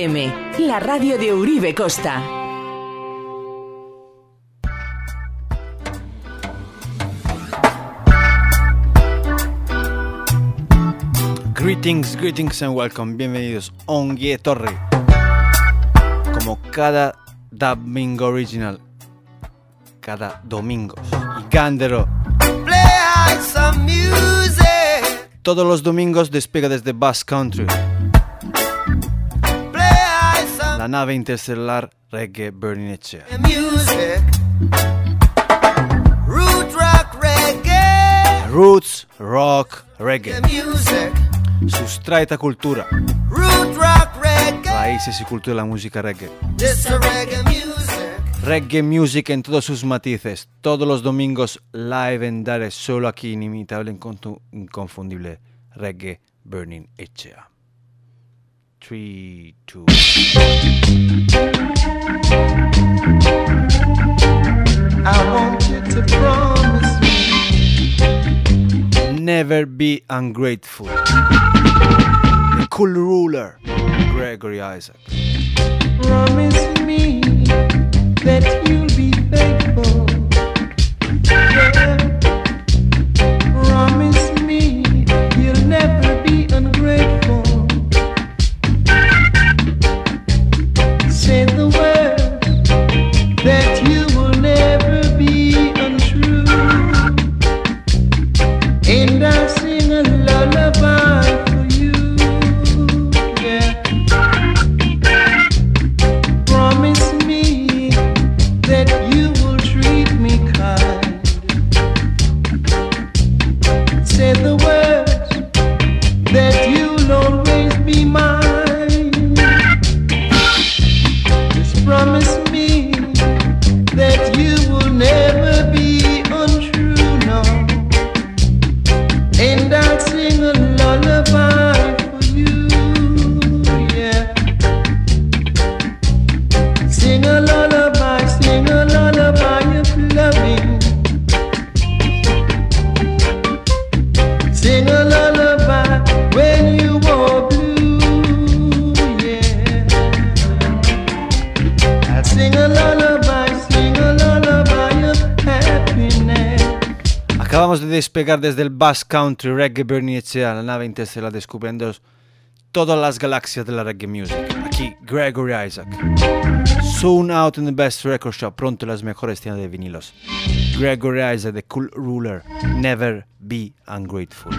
FM, la radio de Uribe Costa. Greetings, greetings and welcome. Bienvenidos a Ongie Torre. Como cada domingo original. Cada domingo. Y Gandero. Todos los domingos despega desde Bass Country. La nave interstellar Reggae Burning Echea. Roots, rock, reggae. Sustraita cultura. Raíces y cultura de la música reggae. Reggae music en todos sus matices. Todos los domingos live en Dare, solo aquí inimitable, inconfundible. Reggae Burning Echea. 3, 2, I want you to promise me Never be ungrateful. The cool ruler, Gregory Isaac. Promise me that you'll be faithful. Yeah. Promise me you'll never be ungrateful. Acabamos de despegar desde el Bass Country Reggae Burning Echea, la nave interestelar descubriendo todas las galaxias de la reggae music. Aquí Gregory Isaac. Soon out in the best record shop, pronto las mejores tiendas de vinilos. Gregory Isaac, the cool ruler. Never be ungrateful.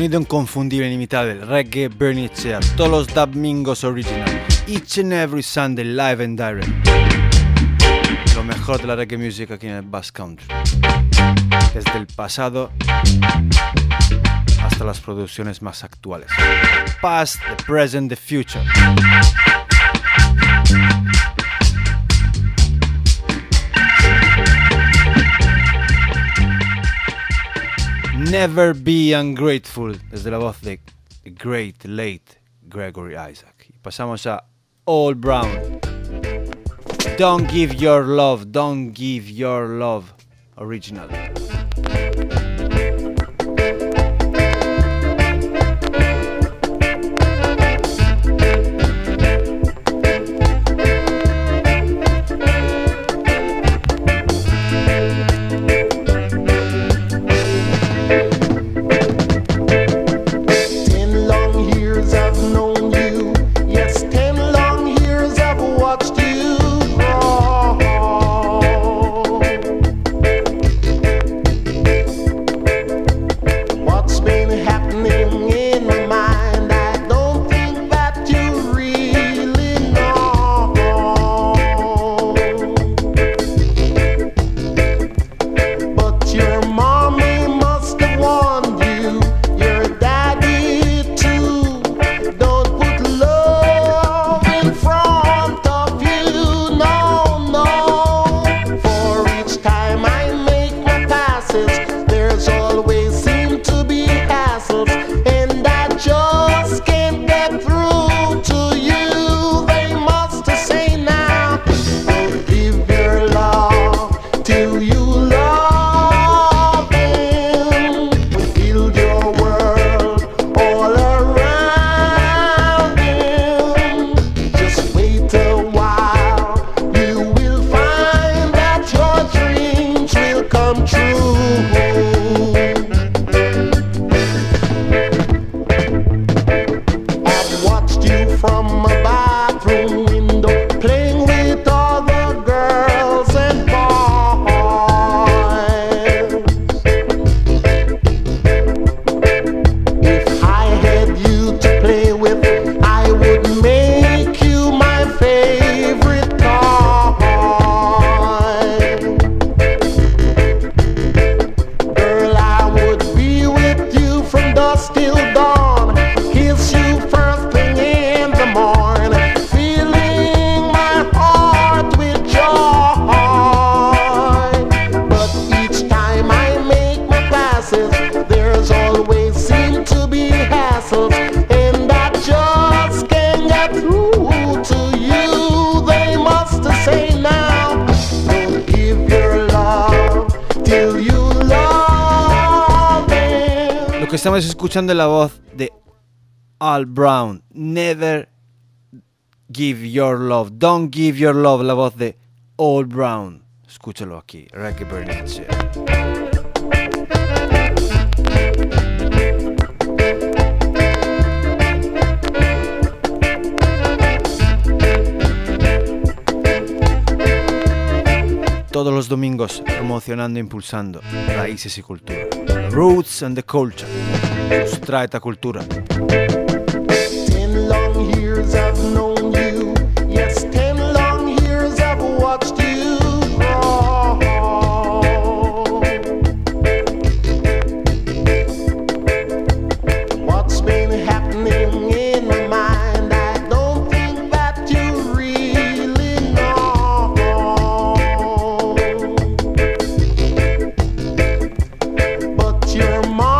Sonido inconfundible, inimitable, reggae Bernie Chair, todos los Dub Mingos original, each and every Sunday live and direct. Lo mejor de la reggae music aquí en el Bass Country. Desde el pasado hasta las producciones más actuales. Past, the present, the future. Never Be Ungrateful, desde la voz de The Great Late Gregory Isaac. Y pasamos a Al Brown. Don't Give Your Love, Don't Give Your Love, original. escuchando la voz de Al Brown. Never give your love. Don't give your love. La voz de All Brown. Escúchalo aquí. Reggae todos los domingos promocionando e impulsando raíces y cultura. Roots and the Culture nos trae esta cultura. your mom.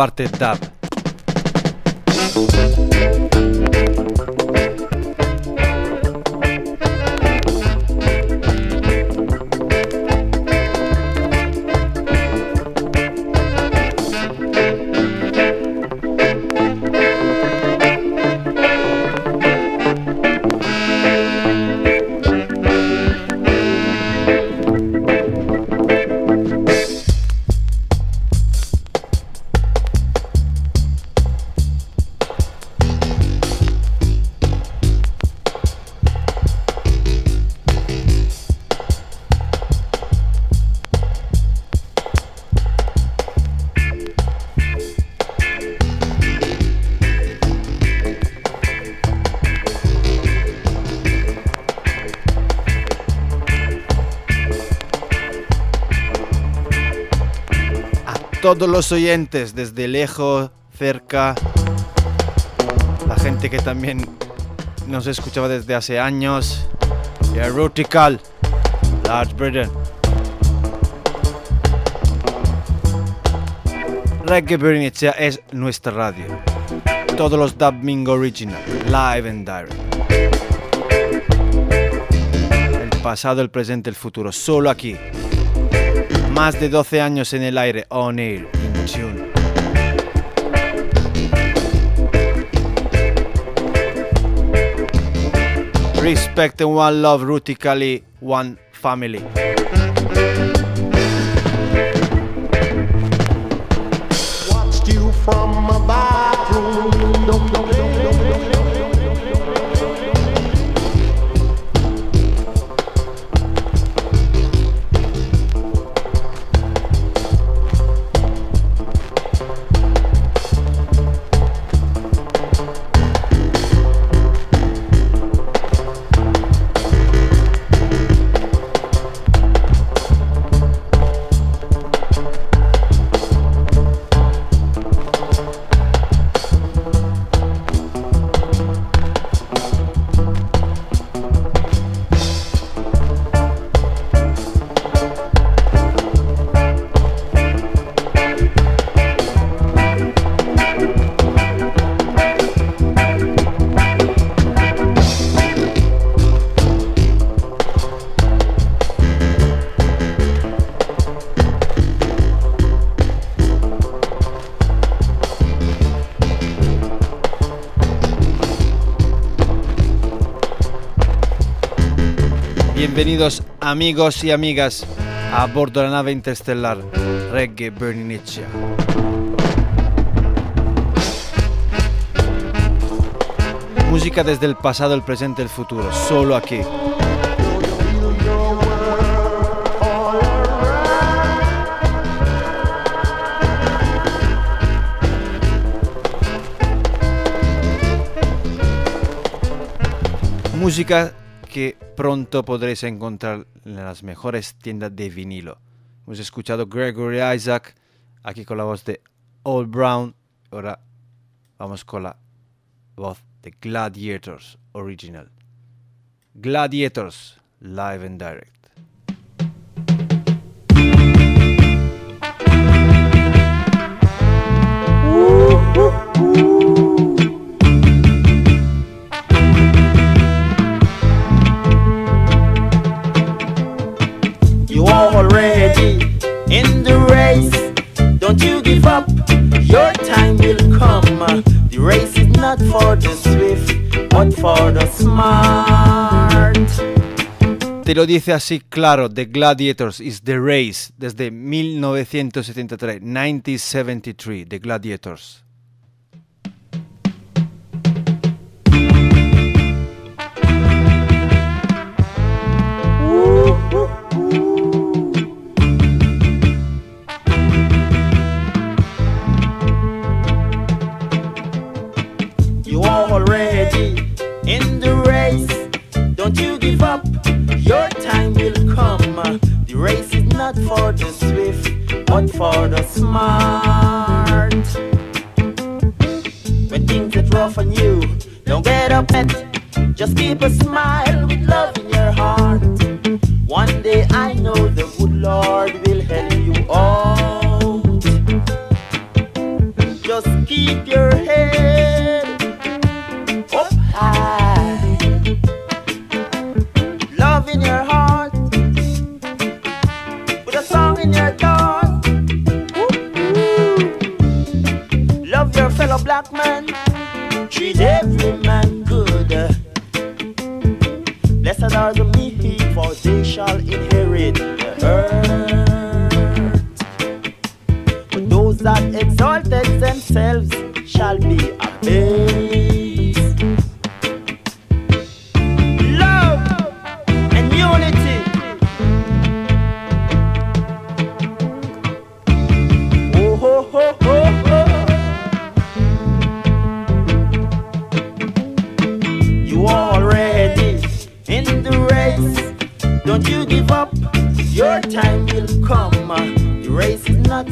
parte todos los oyentes, desde lejos, cerca, la gente que también nos escuchaba desde hace años, y Erotical, Large Britain. Reggae Bernicea es nuestra radio. Todos los Dubbing Original, live and direct. El pasado, el presente, el futuro, solo aquí. Más de 12 años en el aire, on air, in tune. Respect and one love, Rutically, one family. Amigos y amigas a bordo de la nave interestelar Reggae Bernicia. Música desde el pasado, el presente el futuro, solo aquí. Música que pronto podréis encontrar en las mejores tiendas de vinilo. Hemos escuchado Gregory Isaac aquí con la voz de Old Brown. Ahora vamos con la voz de Gladiators Original. Gladiators Live and Direct. Te lo dice así claro, The Gladiators is The Race desde 1973, 1973, The Gladiators. Don't you give up. Your time will come. The race is not for the swift, but for the smart. When things get rough on you, don't get upset. Just keep a smile with love in your heart. One day I know the good Lord will help you out. Just keep your head Treat every man good. Blessed are the meek, for they shall inherit the earth. But those that exalted themselves shall be abased.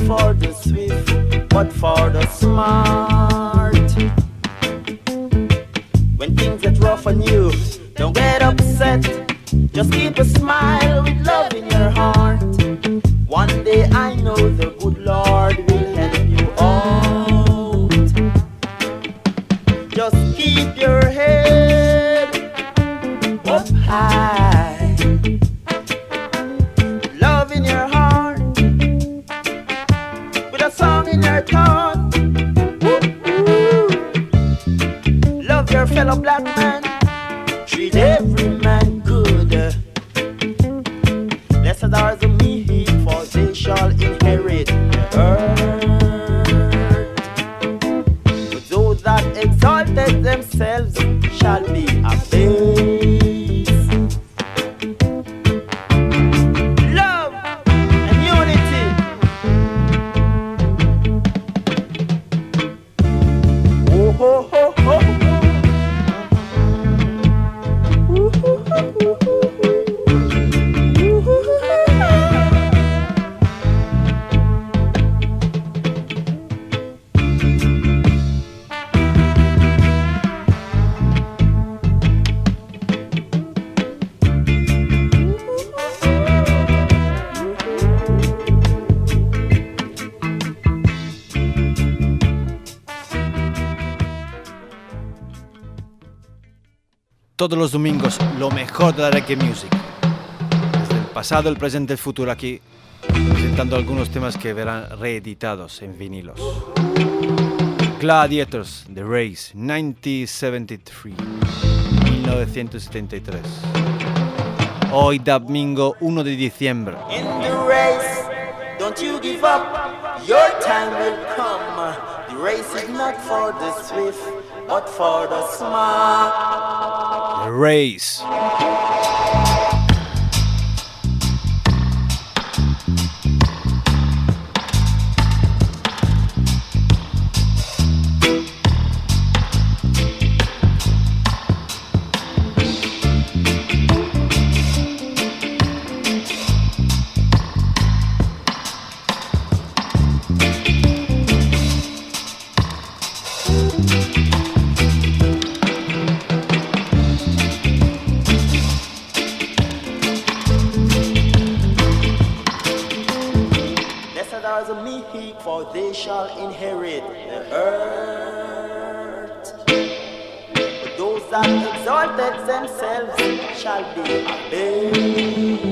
For the swift, but for the smart. When things get rough on you, don't get upset. Just keep a smile Love black man. Pasado, el presente y el futuro aquí, presentando algunos temas que verán reeditados en vinilos. Gladiators, The Race, 1973, 1973. Hoy domingo 1 de diciembre. In the race, don't you give up. Your time will come. The race is not for the swift, but for the smart. The Race. Exalted themselves shall be abased.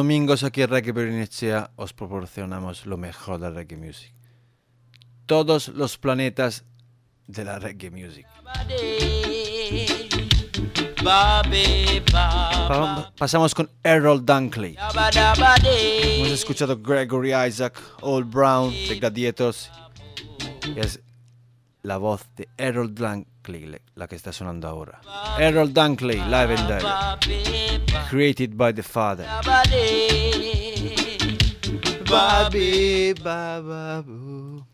Domingos aquí en Reggae Bernicea os proporcionamos lo mejor de reggae music. Todos los planetas de la reggae music. Pa- Pasamos con Errol Dunkley. Hemos escuchado Gregory Isaac, Old Brown, The Gladiators. Es la voz de Errol Dunkley Clay, la che sta suonando ora. Ah. Errol Dunkley, Live and Live, ah, created by the father. Babi, bababu.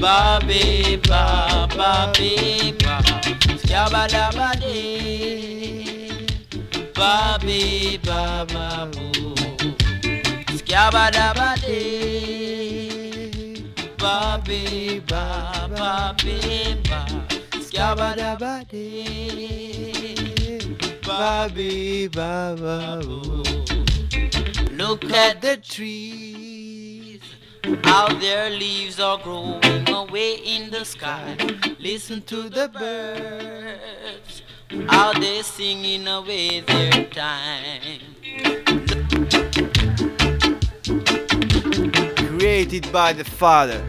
Babi, bababi, Scabadabadi, babi, bababu. Scabadabadi. Ba, ba, ba. Ba, ba. Ba. Look at the trees, how their leaves are growing away in the sky. Listen to the birds, how they're singing away their time. Created by the Father.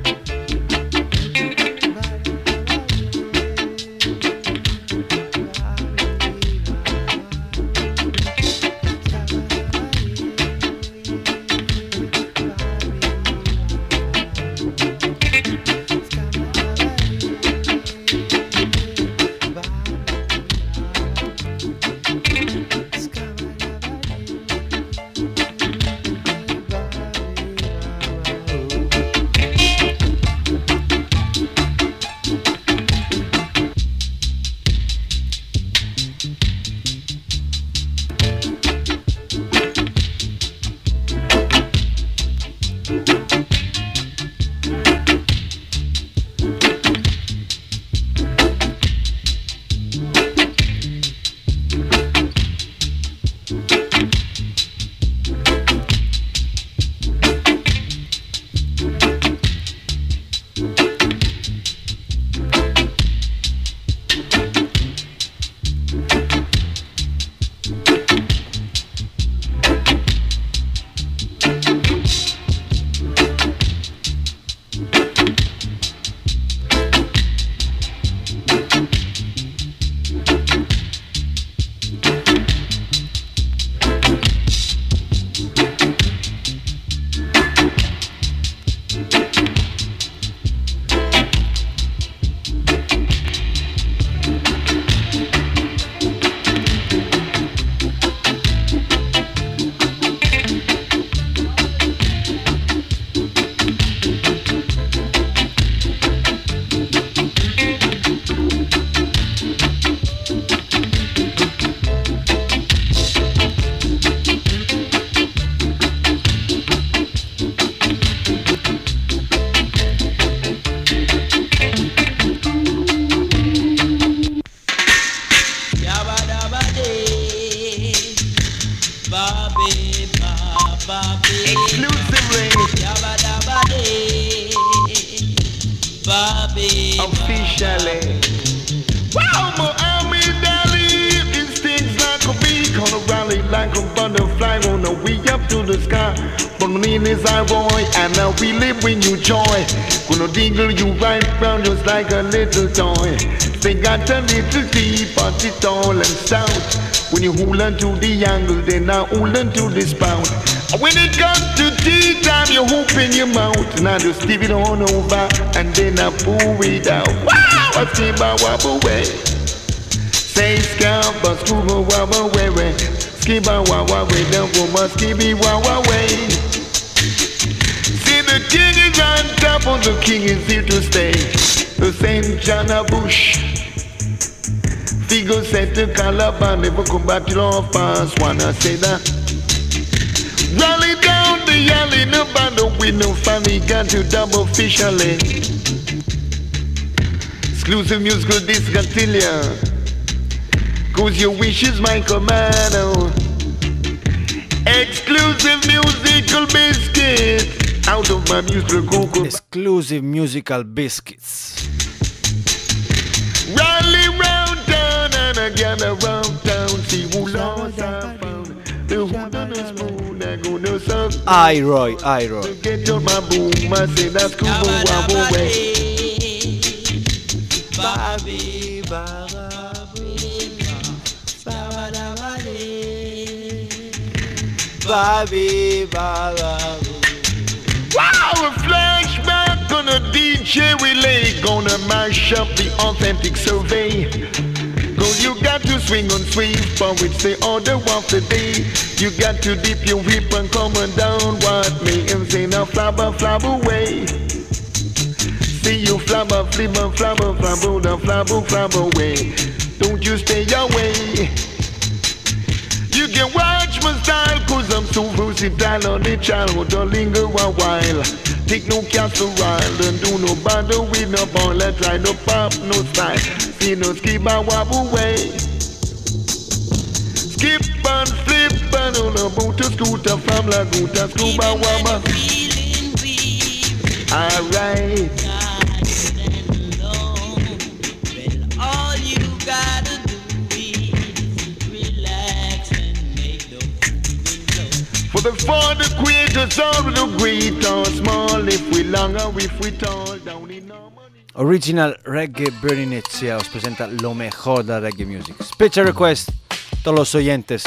We live when you joy. Gonna dingle you right round just like a little toy. They got a little deep, but it's tall and stout. When you hold on to the angle, then I hold on to the spout. When it comes to tea time, you open your mouth, and I just give it on over, and then I pull it out. Wow, I see my wobble way. Say scalp, scuba wobble away. Skibba wawa way, don't go must skibby wawa way. See the king is here to stay. The John of Bush. Figo said to Calabar, never come back to love pass. Wanna say that? Rally down the alley, no band with no funny, got to double officially. Exclusive musical discantilia. Cause your wish is my command. Exclusive musical biscuit. Out of my musical cocoa. Exclusive musical biscuits. Rally round town and again around town. See who lost I found. The who done the spoon, I go no suck. Iroy, Iroy. Get your my boom, I say that's cool, wow, wow, way. Babe, ba, Babe, ba, ba, Wow, a flashback on a DJ relay. Gonna mash up the authentic survey. Cause you got to swing on sweep, for it's the order of the day. You got to dip your whip and come on down. What me and say now, flabber, flab away. See you flabber, flibber, flabber, flabber, the flabber, flab away. Don't you stay away. You can watch my style cause I'm so versatile on the child Don't linger a while Take no casserole Don't do no bother with no ball Let's try no pop, no style See no skip and wobble away. Skip and slip and on a motor scooter from Laguta Scuba Wama Alright For the father creators all the great or small If we long or if we tall Down in our money Original Reggae Bernie Netzia os presenta lo mejor de reggae music. Special request, todos los oyentes,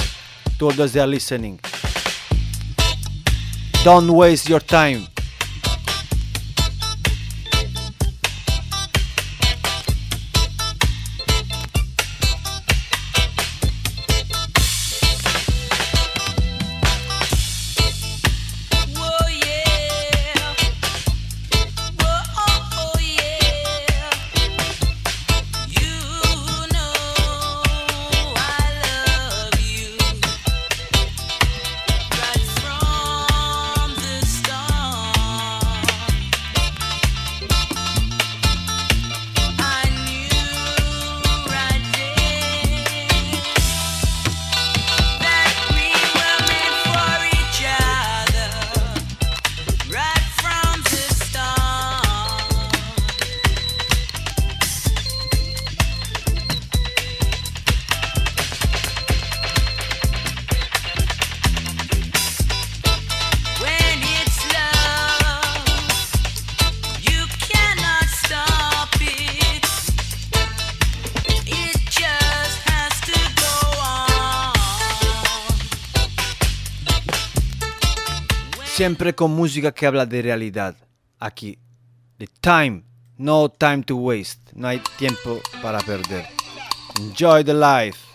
todos los that are listening. Don't waste your time. Siempre con música que habla de realidad. Aquí. The time. No time to waste. No hay tiempo para perder. Enjoy the life.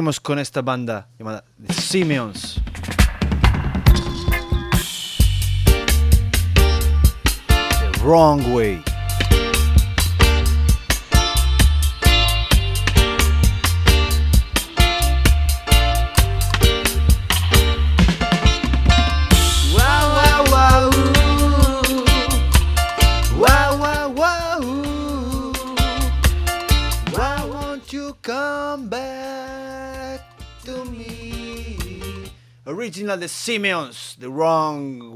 seguimos con esta banda llamada The Simeons. The Wrong Way. The de Simeons, the wrong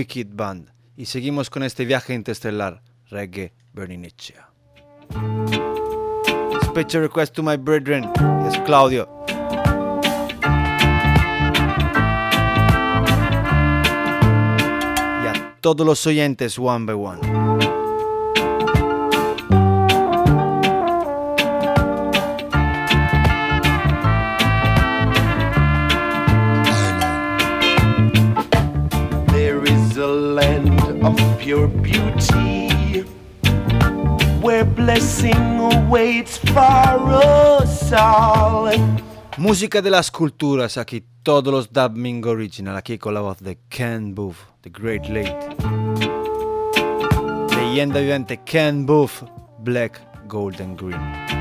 Wicked Band. Y seguimos con este viaje interestelar, reggae Berninecea. Special request to my brethren, es Claudio. Y a todos los oyentes, one by one. Pure beauty where blessing awaits for us all. Música de las culturas, aquí todos los dub mingo original, aquí con la voz de Ken Boothe, The Great Late. Leyenda vivente Ken Boothe, Black, Gold and Green.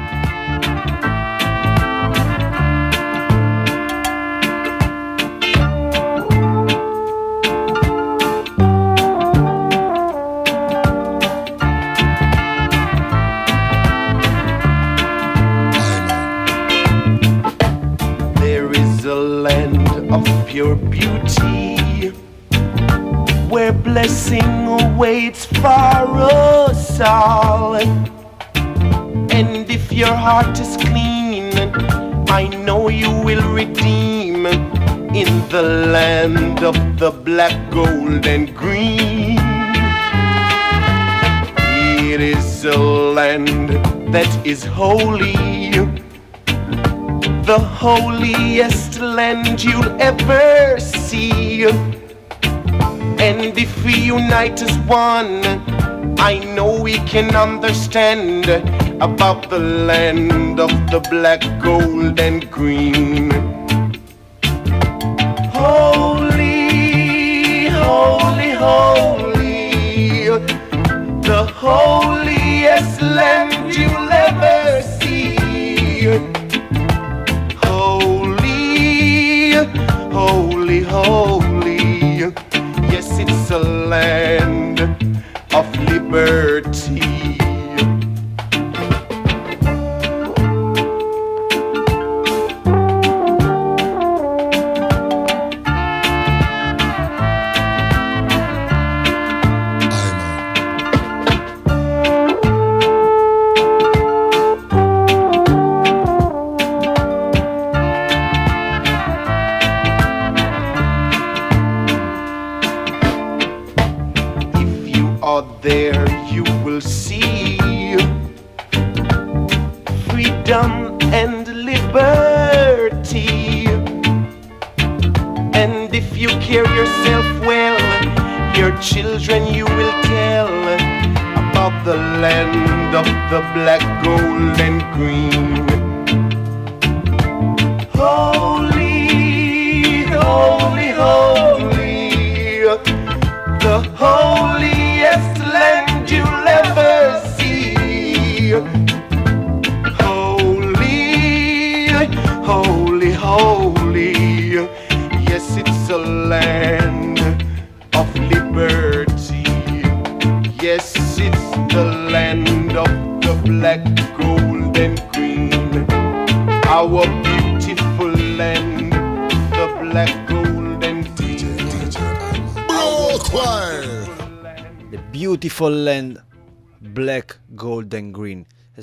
Pure beauty where blessing awaits for us all. And if your heart is clean, I know you will redeem in the land of the black, gold, and green. It is a land that is holy the holiest land you'll ever see. And if we unite as one, I know we can understand about the land of the black, gold, and green.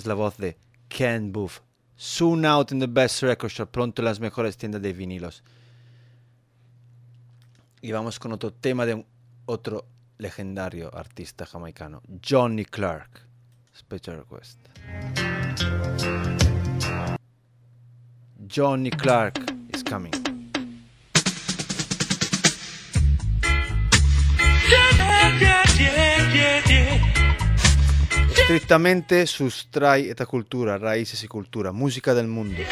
La voz de Ken Booth. Soon out in the best record shop, pronto en las mejores tiendas de vinilos. Y vamos con otro tema de un- otro legendario artista jamaicano, Johnny Clark. Special request. Johnny Clark is coming. Strettamente sustrai eta cultura, raíces y cultura, música del mundo.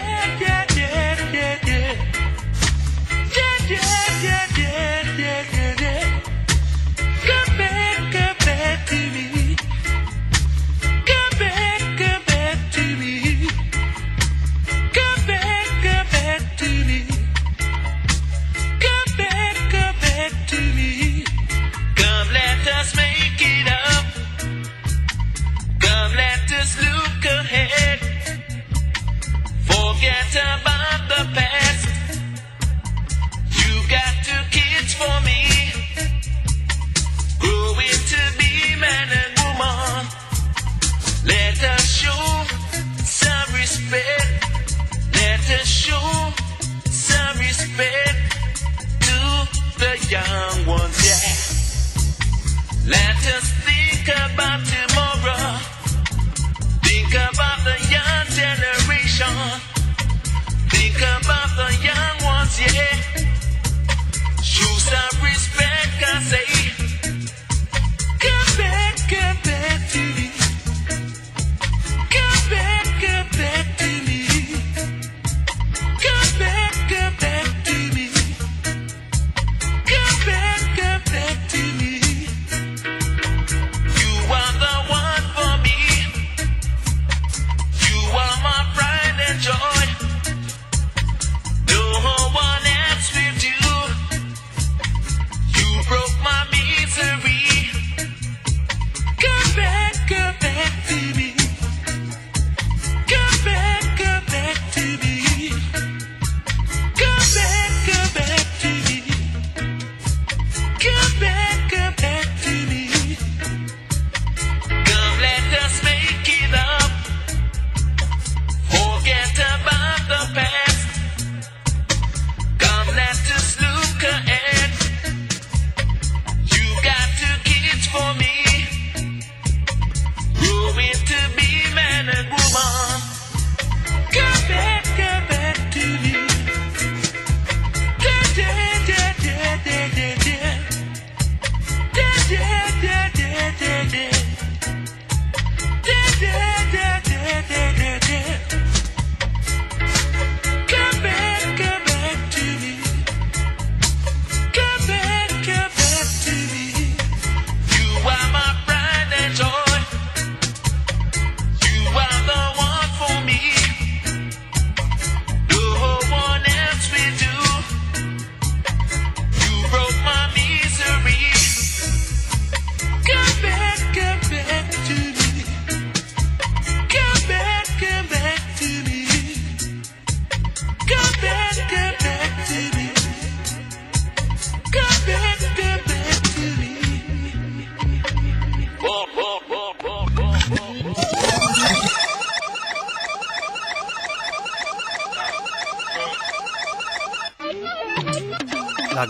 respect. Let us show some respect to the young ones. Yeah. Let us think about tomorrow. Think about the young generation. Think about the young ones. Yeah. Show some respect, I say. Come back, come back.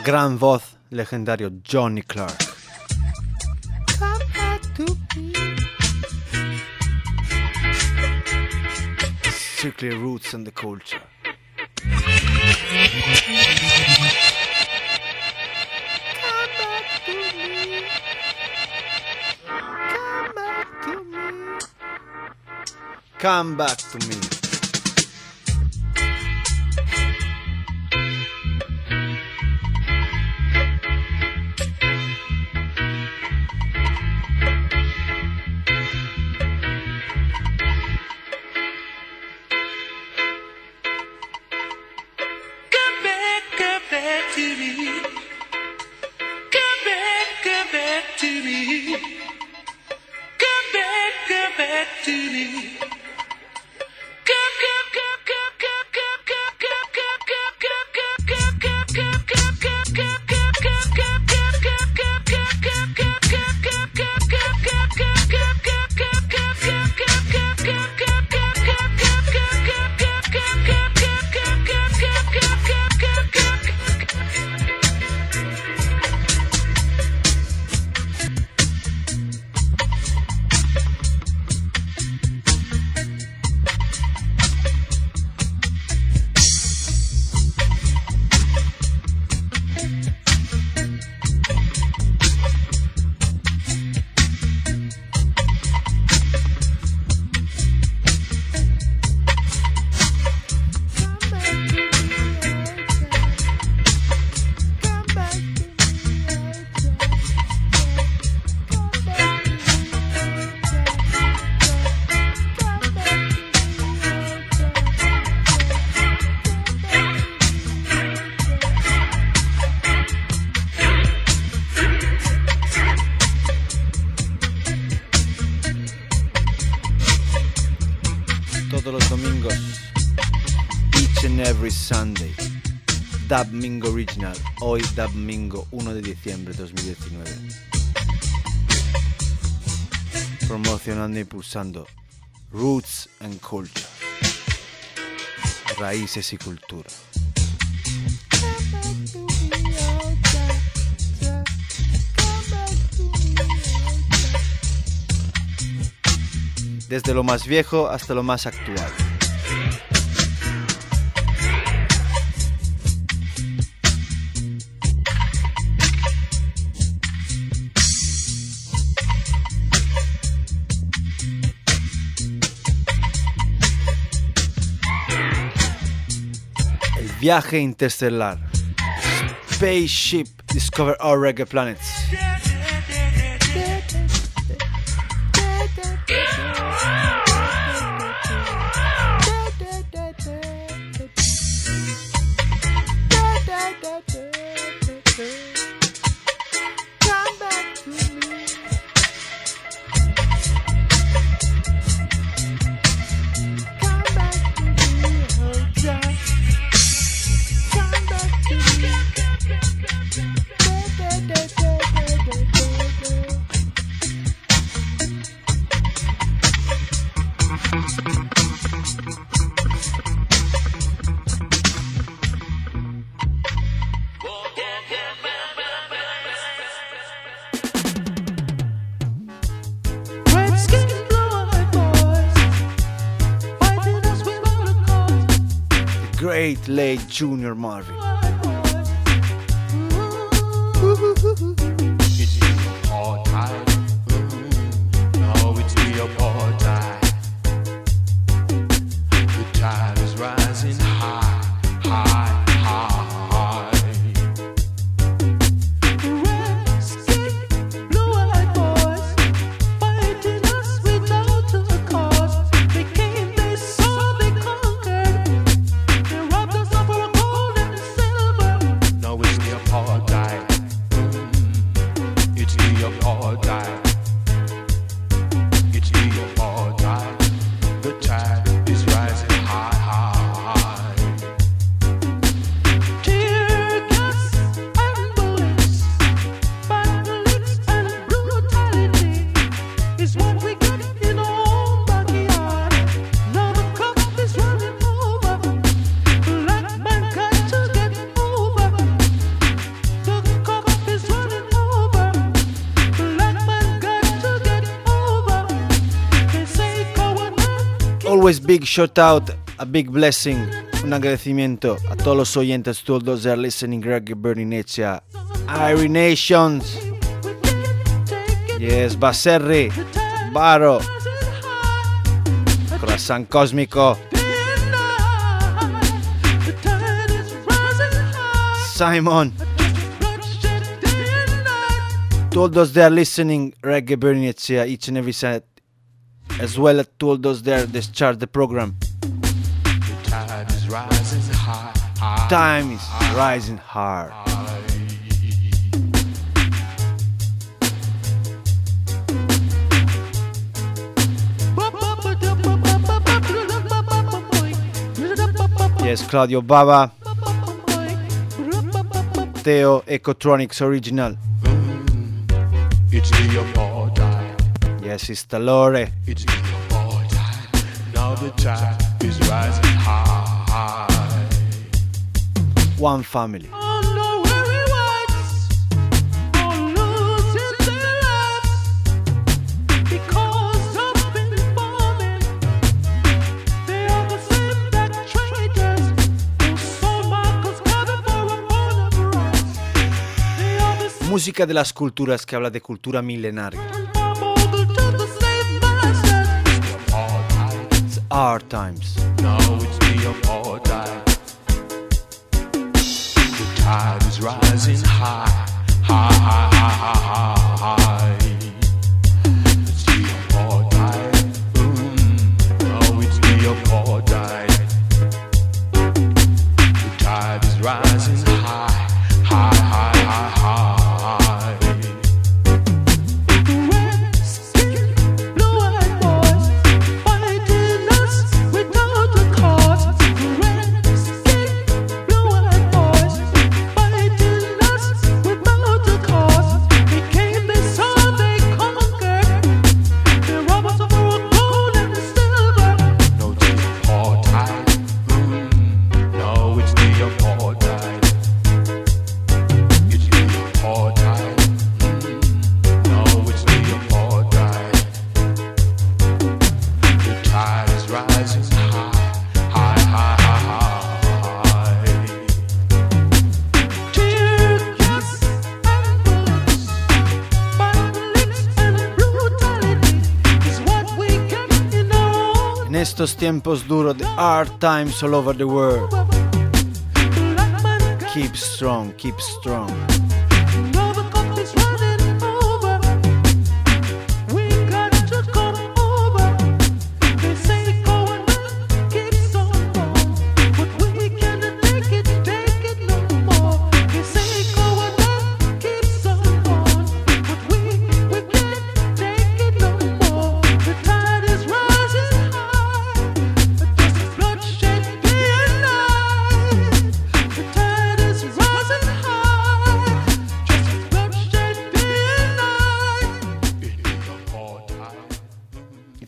gran voz legendario Johnny Clarke. Strictly roots and the culture. Come back to me. Roots and Culture. Raíces y cultura. Desde lo más viejo hasta lo más actual. Viaje interestelar. Spaceship Discover Our Reggae Planets. Junior Marvin. Big shout out, a big blessing, un agradecimiento a todos los oyentes, todos those that are listening, Reggae Burning Nature, Irie Nations, yes, Baserri, Baro, Corazón Cósmico, Simon, todos those that are listening, Reggae Nature, each and every set, as well as to all those there start the program. The tide is rising high, high. Time is rising hard. Yes, Claudio Baba, Theo Ecotronics Original. Talore. It's the Alessis Tallore. One Family. Música de las culturas que habla de cultura milenaria. Our times. Now it's the apartheid. The tide is rising high, high, high, high, high, high. Estos tiempos duros de hard times all over the world. Keep strong, keep strong.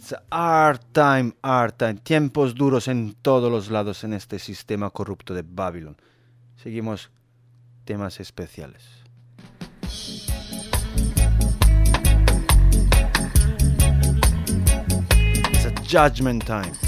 It's hard time, hard time. Tiempos duros en todos los lados en este sistema corrupto de Babylon. Seguimos temas especiales. It's a judgment time.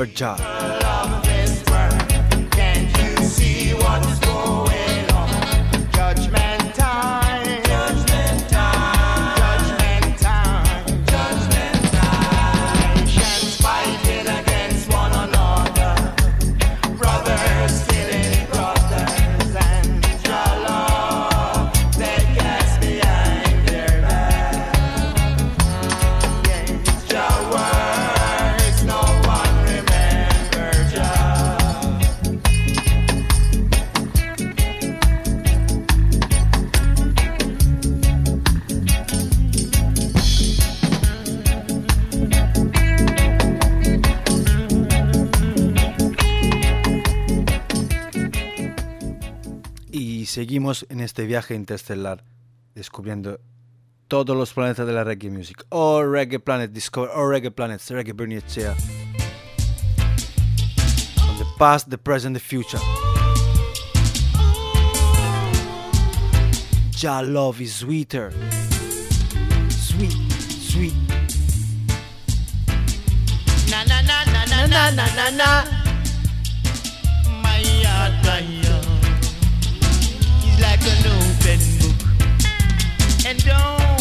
number job. Seguimos en este viaje interestelar descubriendo todos los planetas de la reggae music. All reggae planet, discover all reggae planets, reggae Bernicea. From the past, the present, the future. Jah love is sweeter. Sweet, sweet. Na na na na na na na na na. My heart, my heart book, and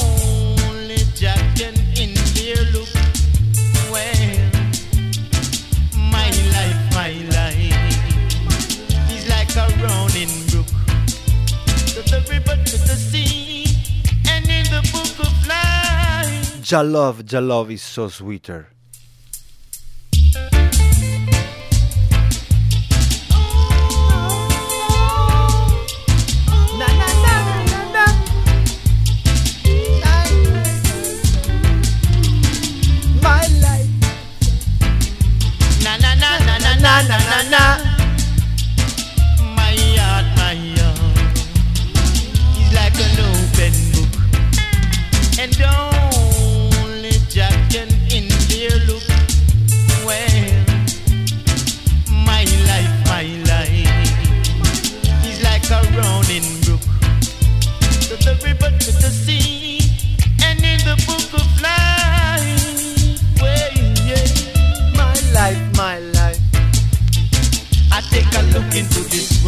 only Jack look. Well, my life, my life is like a running brook to and in the book of life. Jalove, Jalove is so sweeter. na na na na.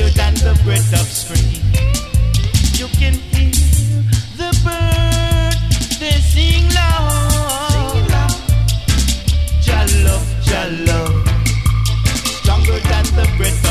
richer than the bread of spring. You can hear the birds, they sing loud. Jah love, Jah love, stronger than the bread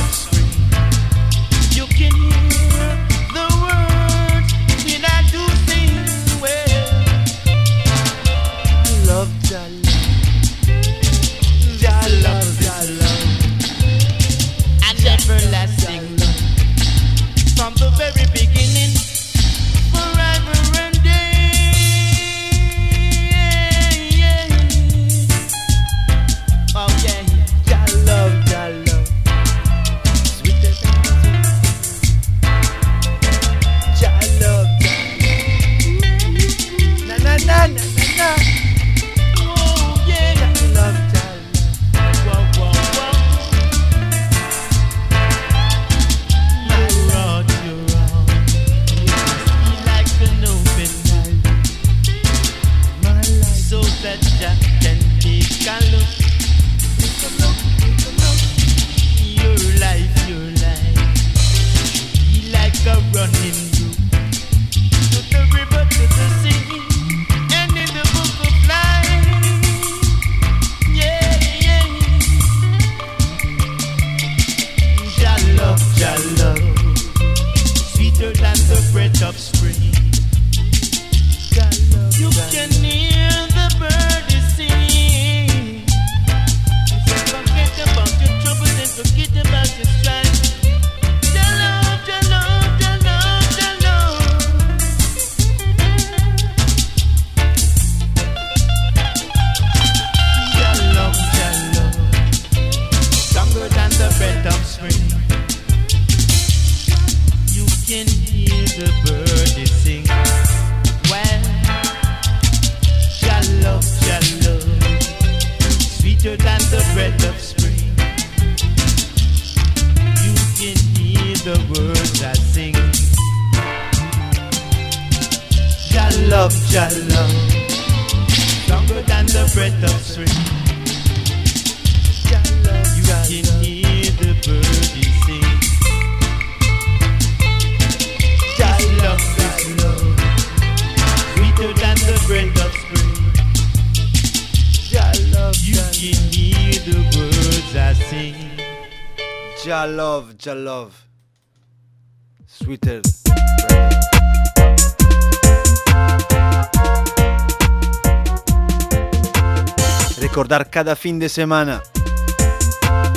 cada fin de semana.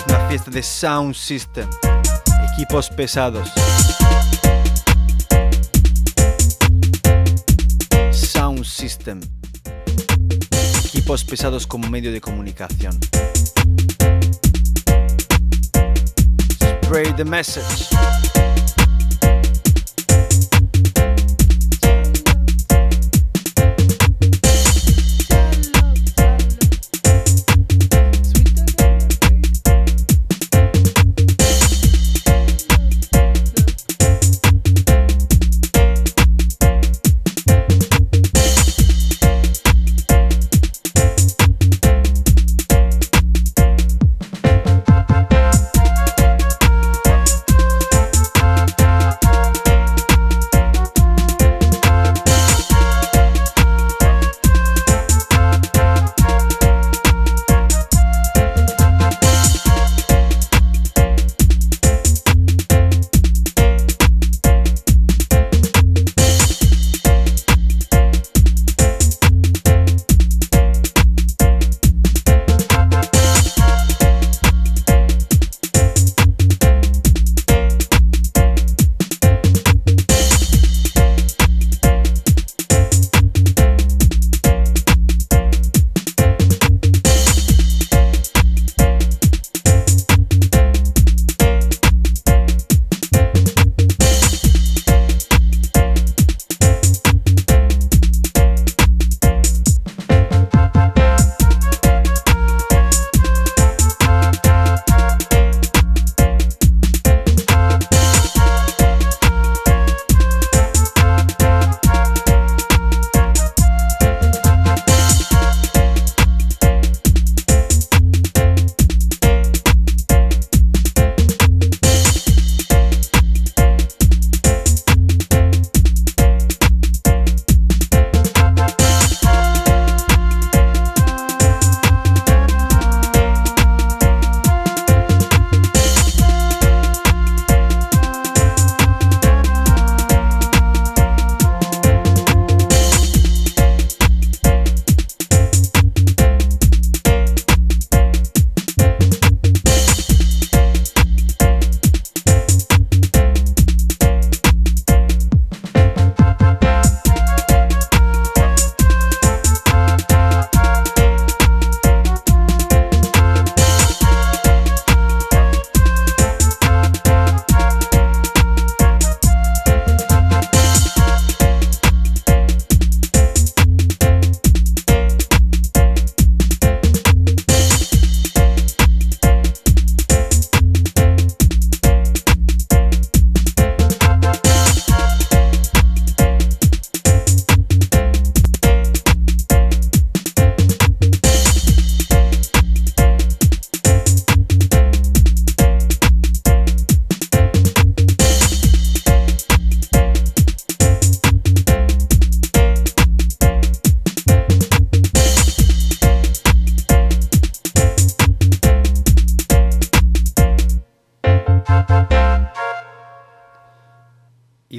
Una fiesta de Sound System. Equipos pesados. Sound System. Equipos pesados como medio de comunicación. Spray the message.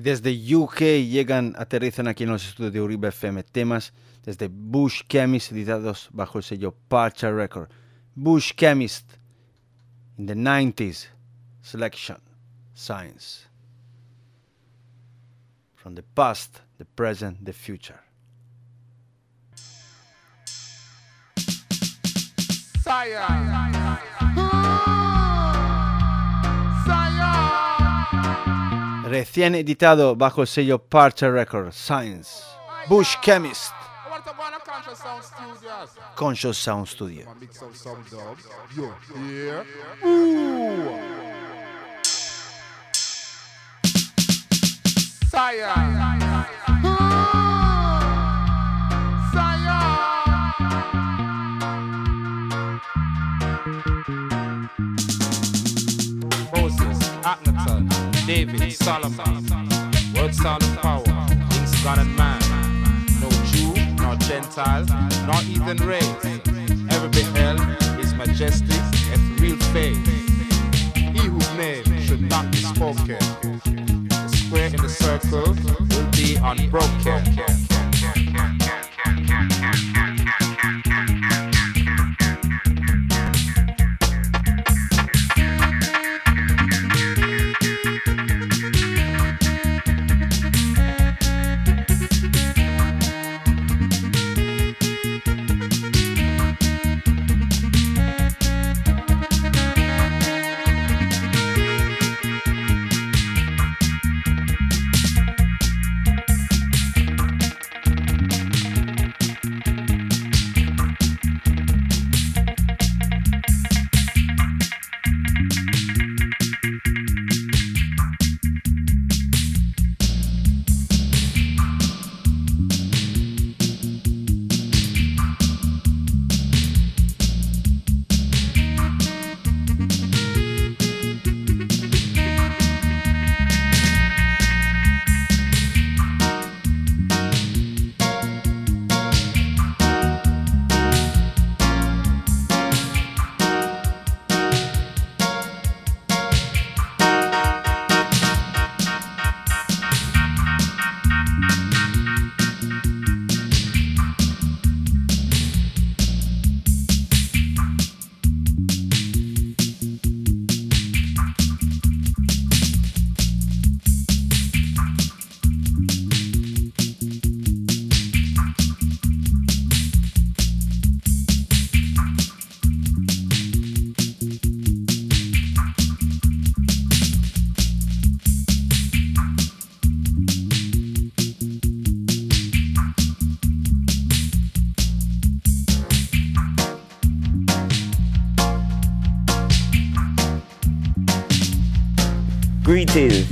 Desde UK llegan, aterrizan aquí en los estudios de Uribe FM temas desde Bush Chemist editados bajo el sello Parcha Record. Bush Chemist in the 90s selection science from the past, the present, the future. recién editado bajo el sello Parcher Records, Science, Bush Chemist, Conscious Sound Studio. David, Solomon, Word Sound of Power, King's God and Man, no Jew, nor Gentile, nor heathen race. Every beheld is majestic and real faith. He whose name should not be spoken. The square in the circle will be unbroken.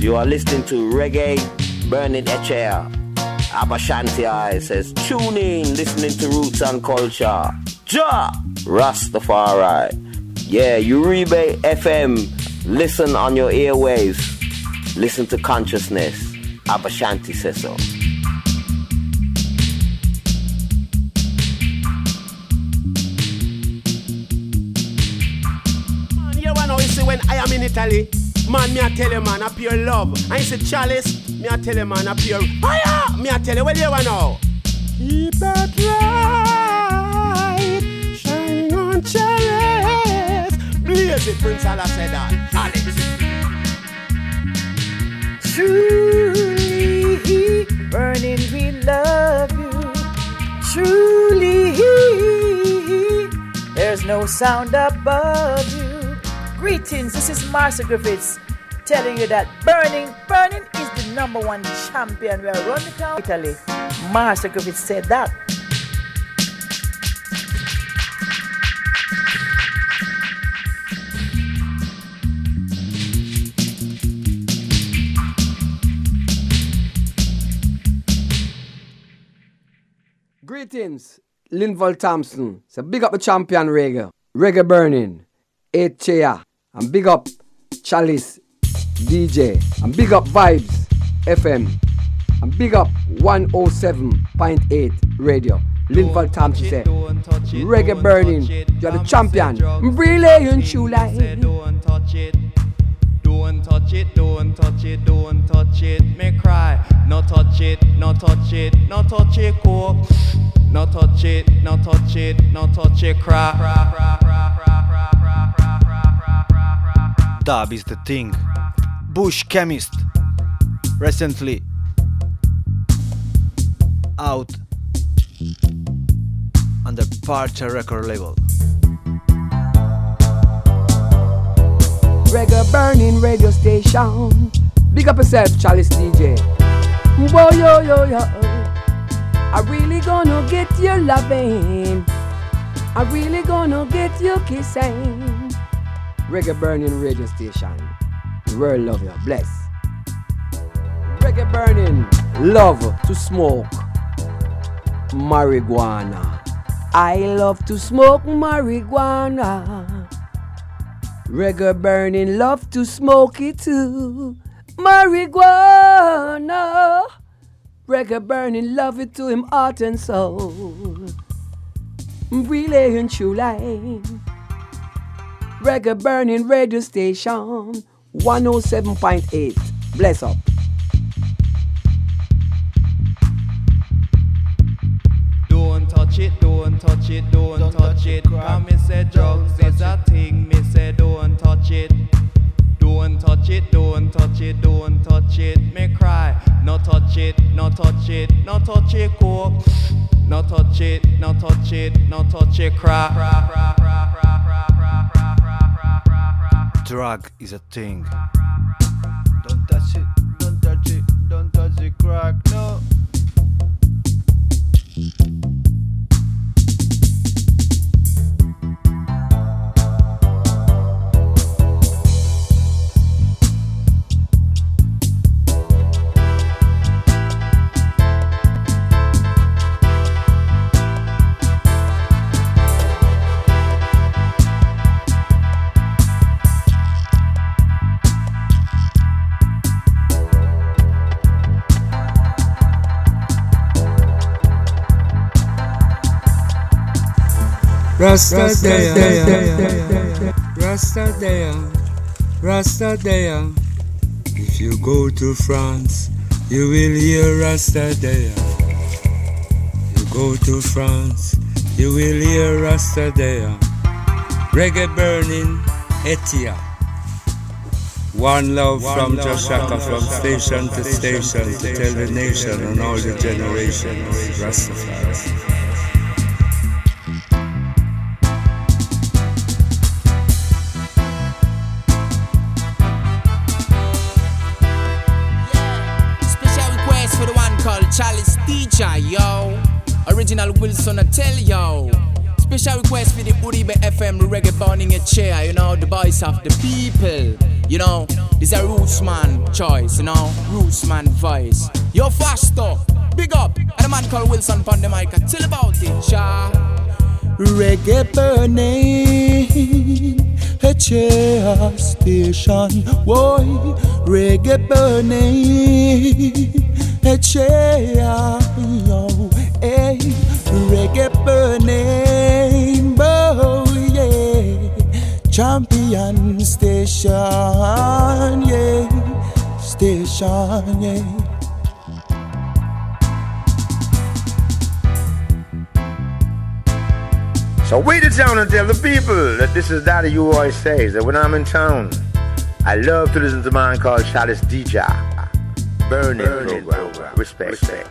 You are listening to Reggae Burning HAR. Abashanti I says, tune in, listening to Roots and Culture. Ja! Rastafari. Yeah, Uribe FM. Listen on your airwaves. Listen to consciousness. Abashanti says so. Man, see when I am in Italy, man, me I tell you, man, I pure love. I say chalice, me I tell you, man, I pure fire. Me I tell you, well, you wanna know. Keep that light shining on chalice. Blaze it, Prince Allah said that. Chalice. Truly, burning, we love you. Truly, he. there's no sound above you. Greetings, this is Marcia Griffiths telling you that burning, burning is the number one champion. We are running down Italy. Marcia Griffiths said that. Greetings, Linval Thompson. So big up the champion reggae. Reggae burning. Eight chair. And big up Chalice DJ. And big up Vibes FM. And big up 107.8 radio. Linval Thompson said, Reggae burning. You're the champion. Really, you chula. Don't touch it. Don't touch it, don't touch it, don't touch it, me cry. No touch it, no touch it, no touch it, coke. No touch it, no touch it, no touch it, cry. Dub is the thing. Bush Chemist. Recently out on under Partial record label. Reggae burning radio station. Big up yourself, Chalice DJ. Whoa, yo, yo, yo. I really gonna get your loving. I really gonna get your kissing. Reggae burning radio station. The world love you. Bless. Reggae burning. Love to smoke marijuana. I love to smoke marijuana. Reggae burning, love to smoke it too. Marijuana. Reggae burning, love it to him heart and soul. Really and true line. Reggae burning radio station 107.8. Bless up. Don't touch it, don't touch it, don't, touch it. Come me say drugs is a thing, me say don't touch it. Don't touch it, don't touch it, don't touch it. Me cry, no touch it, no touch it, no touch it, coke. No touch it, no touch it, no touch it, cry. Drug is a thing. Don't touch it, don't touch it, don't touch it, crack, no. Rasta Daya, Rasta Daya, Rasta Daya. If you go to France, you will hear Rasta Daya. You go to France, you will hear Rasta Daya. Reggae burning, Etia. One love from Jah Shaka, from station to station, to tell the nation and all the generations, Rastafari. Teacher, yo. Original Wilson, I tell yo. Special request for the Uribe FM reggae burning a chair, you know, the voice of the people. You know, this a roots man choice, you know, roots man voice. Yo, faster, big up. And a man called Wilson on the mic, I tell about it, cha. Reggae burning, a chair station, boy. Reggae burning, a chair, yo, hey. Reggae burning, boy, yeah. Champion station, yeah. Station, yeah. So wait it down and tell the people that this is Daddy You always says that when I'm in town, I love to listen to a man called Chalice DJ. Burning, program. Respect. Respect.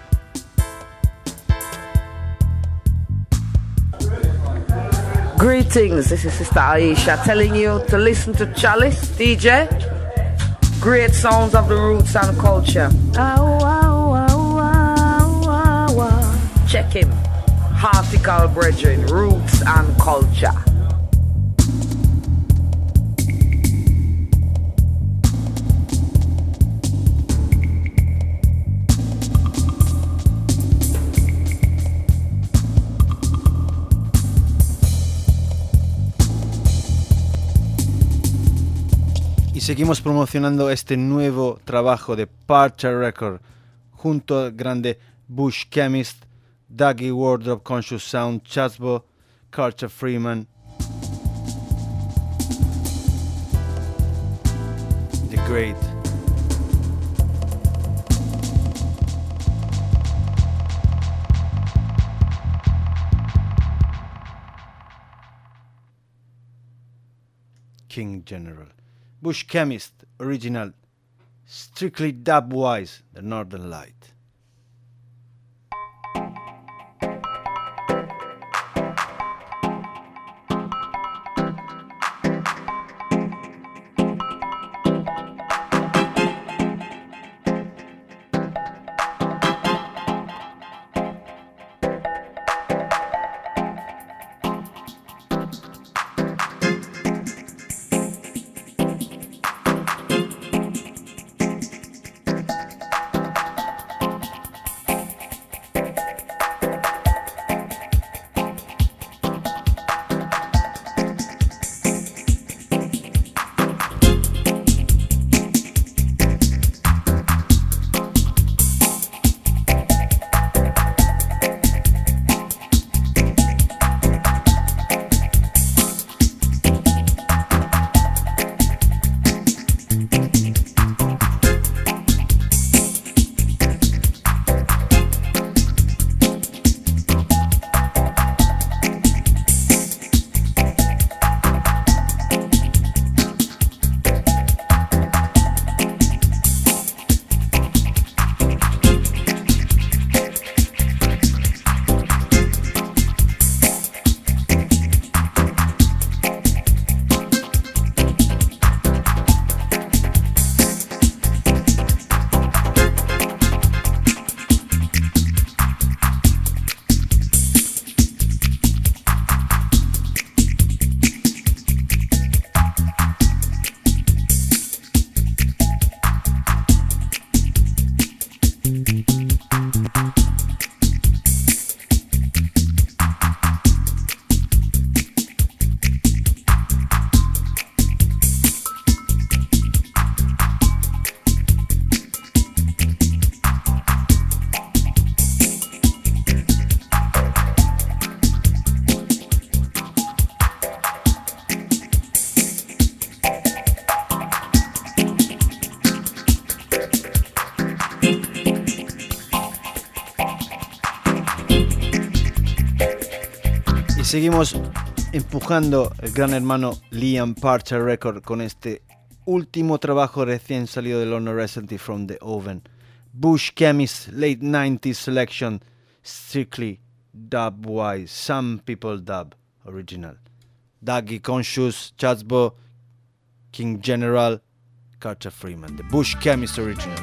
Greetings, this is Sister Aisha telling you to listen to Chalice DJ. Great sounds of the roots and culture. Check him. Hartical Brethren, Roots and Culture. Seguimos promocionando este nuevo trabajo de Parcha Record junto al grande Bush Chemist, Dougie Wardrop Conscious Sound, Chasbo, Culture Freeman, The great. King General. Bush Chemist, original. Strictly dub-wise, the Northern Light. Seguimos empujando el gran hermano Liam Parcher Record con este último trabajo recién salido del Honor Recently from the Oven. Bush Chemist Late 90s Selection Strictly Dub Wise Some People Dub Original. Dougie Conscious, Chatsbo, King General, Carter Freeman. The Bush Chemist Original.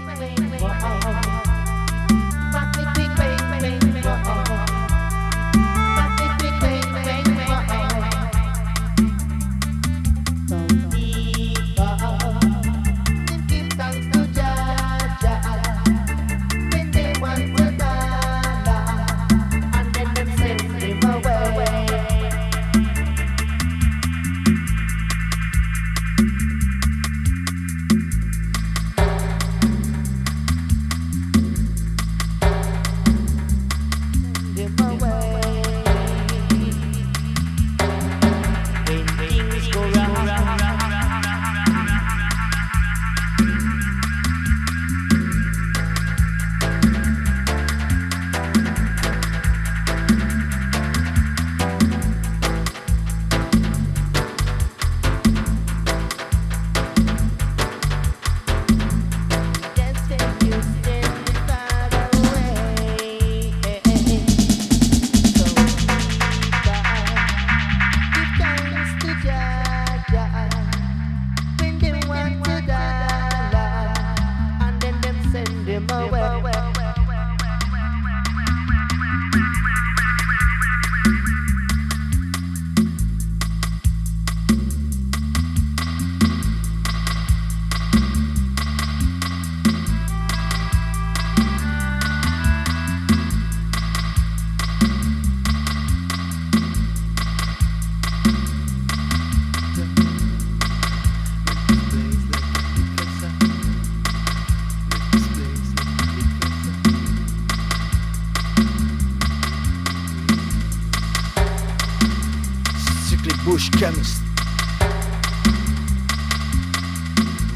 Bush.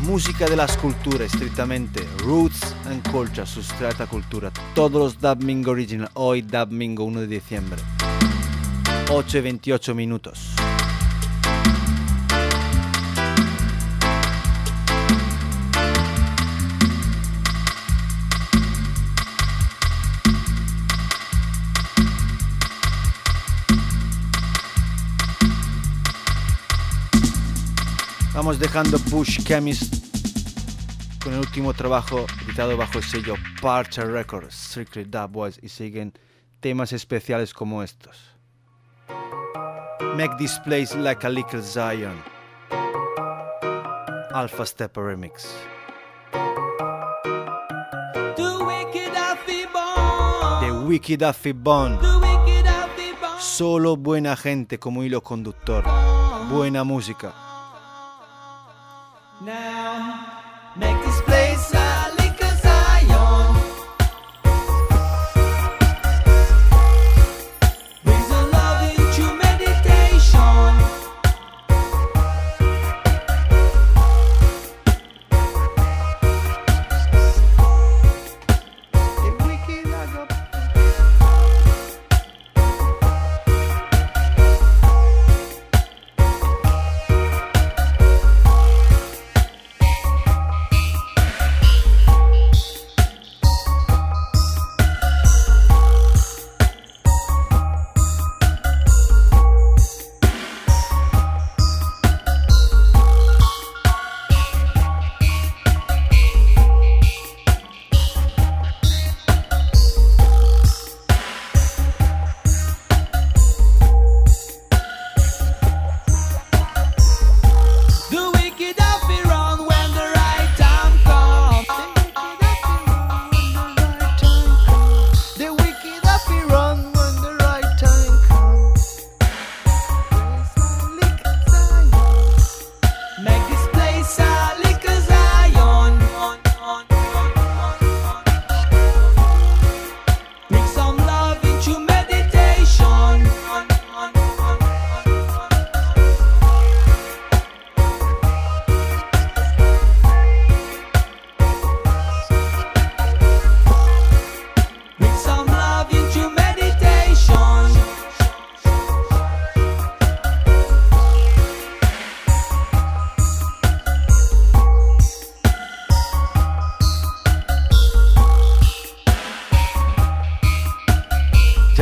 Música de las culturas, estrictamente. Roots and Culture, sustrata cultura. Todos los Dub Original. Hoy Dub Mingo 1 de diciembre. 8 y 28 minutos. Vamos dejando Bush Chemist con el último trabajo editado bajo el sello Parcher Records, Strictly Dub Boys, y siguen temas especiales como estos. Make this place like a little Zion. Alpha Step Remix. The wicked Affy Bond. Solo buena gente como hilo conductor. Buena música. Now, make this place a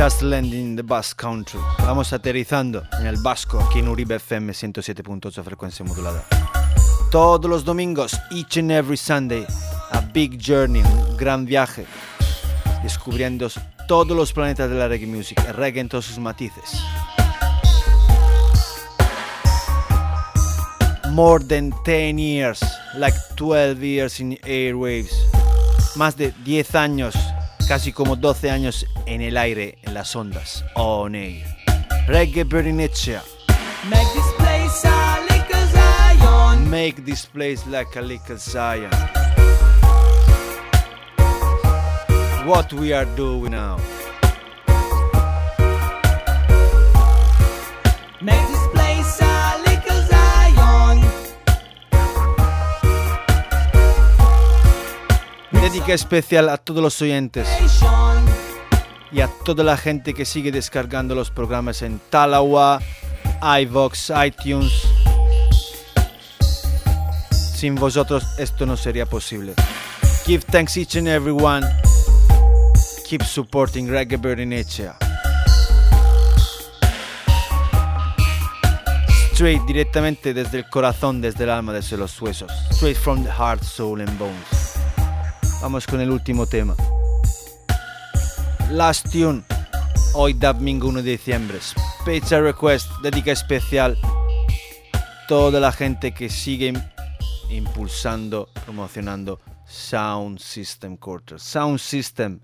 Just landing in the Basque Country. Vamos aterrizando en el Vasco, aquí en Uribe FM 107.8 frecuencia modulada. Todos los domingos, each and every Sunday, a big journey, un gran viaje, descubriendo todos los planetas de la reggae music, el reggae en todos sus matices. More than 10 years, like 12 years in airwaves. Más de 10 años, casi como 12 años en el aire, en las ondas, on air. Reggae Bernicea. Make this place a little Zion. Make this place like a little Zion. What we are doing now. Make Dedica especial a todos los oyentes y a toda la gente que sigue descargando los programas en Talawa, iVox, iTunes. Sin vosotros esto no sería posible. Give thanks each and every one. Keep supporting Reggae Bird in Echea. Straight directamente desde el corazón, desde el alma, desde los huesos. Straight from the heart, soul and bones. Vamos con el último tema. Last Tune. Hoy domingo 1 de diciembre. Special Request. Dedica especial. Toda la gente que sigue impulsando, promocionando Sound System Quarter. Sound System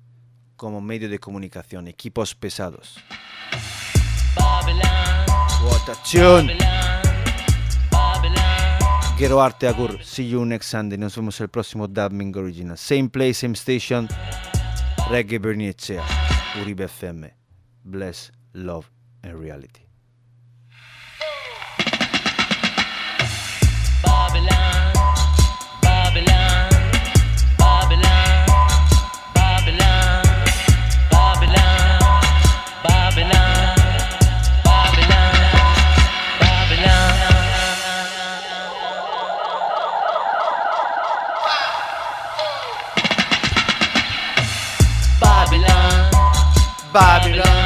como medio de comunicación. Equipos pesados. What a tune. Gero Arte Agur. See you next Sunday. Nos vemos el próximo Dubbing Original. Same place, same station. Reggae Bernicea. Uribe FM. Bless, love and reality. Babylon.